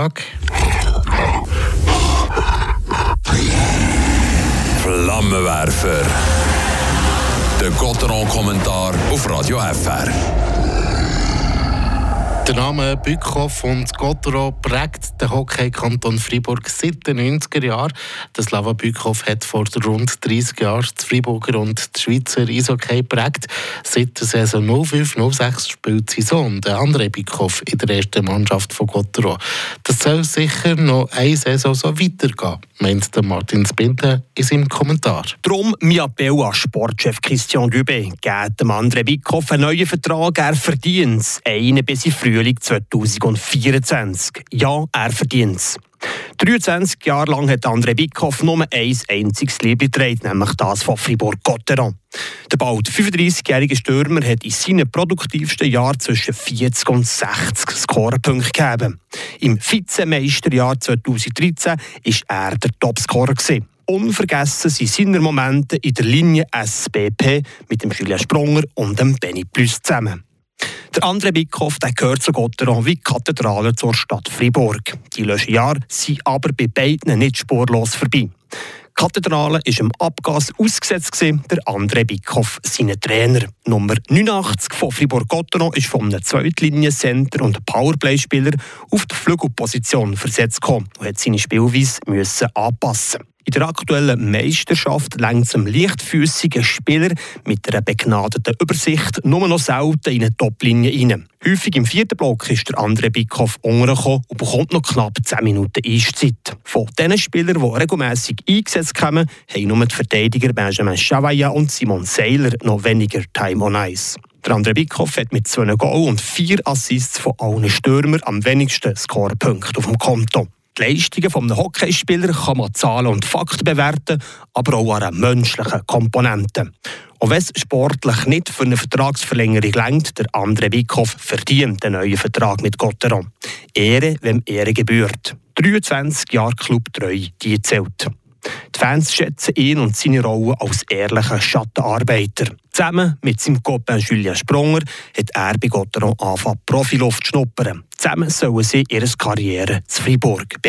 Tag. Flammenwerfer. Der Gotteron-Kommentar auf Radio FR. Der Name Bückhoff und Gottero prägt den Hockey-Kanton Freiburg seit den 90er Jahren. Der Slava Bückhoff hat vor rund 30 Jahren die Freiburger und die Schweizer Eishockey prägt. Seit der Saison 05-06 spielt sein Sohn, der andere Bückhoff, in der ersten Mannschaft von Gottero. Das soll sicher noch eine Saison so weitergehen, meint der Martin Spinde in seinem Kommentar. Darum mein Appell an Sportchef Christian Dubé. Gebt dem André Bückhoff einen neuen Vertrag, er verdient es. Einen bis in Frühling Frühling 2024. Ja, er verdient es. 23 Jahre lang hat André Bickhoff nur ein einziges Liebe getragen, nämlich das von Fribourg-Gotteron. Der bald 35-jährige Stürmer hat in seinen produktivsten Jahren zwischen 40 und 60 Scorerpunkte gegeben. Im Vizemeisterjahr 2013 war er der Topscorer. Unvergessen sind seine Momente in der Linie SBP mit dem Julien Sprunger und dem Benny Plus zusammen. Der andere Bickhoff der gehört zu Gotteron wie Kathedrale zur Stadt Fribourg. Die letzten Jahre sind aber bei beiden nicht spurlos vorbei. Die Kathedrale war im Abgas ausgesetzt, der andere Bickhoff seine Trainer. Nummer 89 von Fribourg-Gotteron ist von einem Zweitliniencenter und Powerplay-Spieler auf die Flügelposition versetzt gekommen und hat seine Spielweise müssen anpassen in der aktuellen Meisterschaft längt es einem leichtfüßigen Spieler mit einer begnadeten Übersicht nur noch selten in eine Toplinie rein. Häufig im vierten Block ist der andere Bickhoff untergekommen und bekommt noch knapp 10 Minuten Eiszeit. Von diesen Spielern, die regelmässig eingesetzt kommen, haben nur die Verteidiger Benjamin Chavaya und Simon Seiler noch weniger Time on Ice. Der andere Bickhoff hat mit zwei Goal und vier Assists von allen Stürmern am wenigsten Scorepunkte auf dem Konto. Die Leistungen eines Hockeyspielers kann man Zahlen und Fakten bewerten, aber auch an menschlichen Komponente. Und wenn es sportlich nicht für eine Vertragsverlängerung längt, der andere Wickhoff verdient den neuen Vertrag mit Gotteron. Ehre, wem Ehre gebührt. 23 Jahre Clubtreu, die zählt. Die Fans schätzen ihn und seine Rolle als ehrlichen Schattenarbeiter. Zusammen mit seinem Copain Julien Sprunger hat er bei Gotteron angefangen, Profiluft zu schnuppern. Zusammen sollen sie ihre Karriere zu Fribourg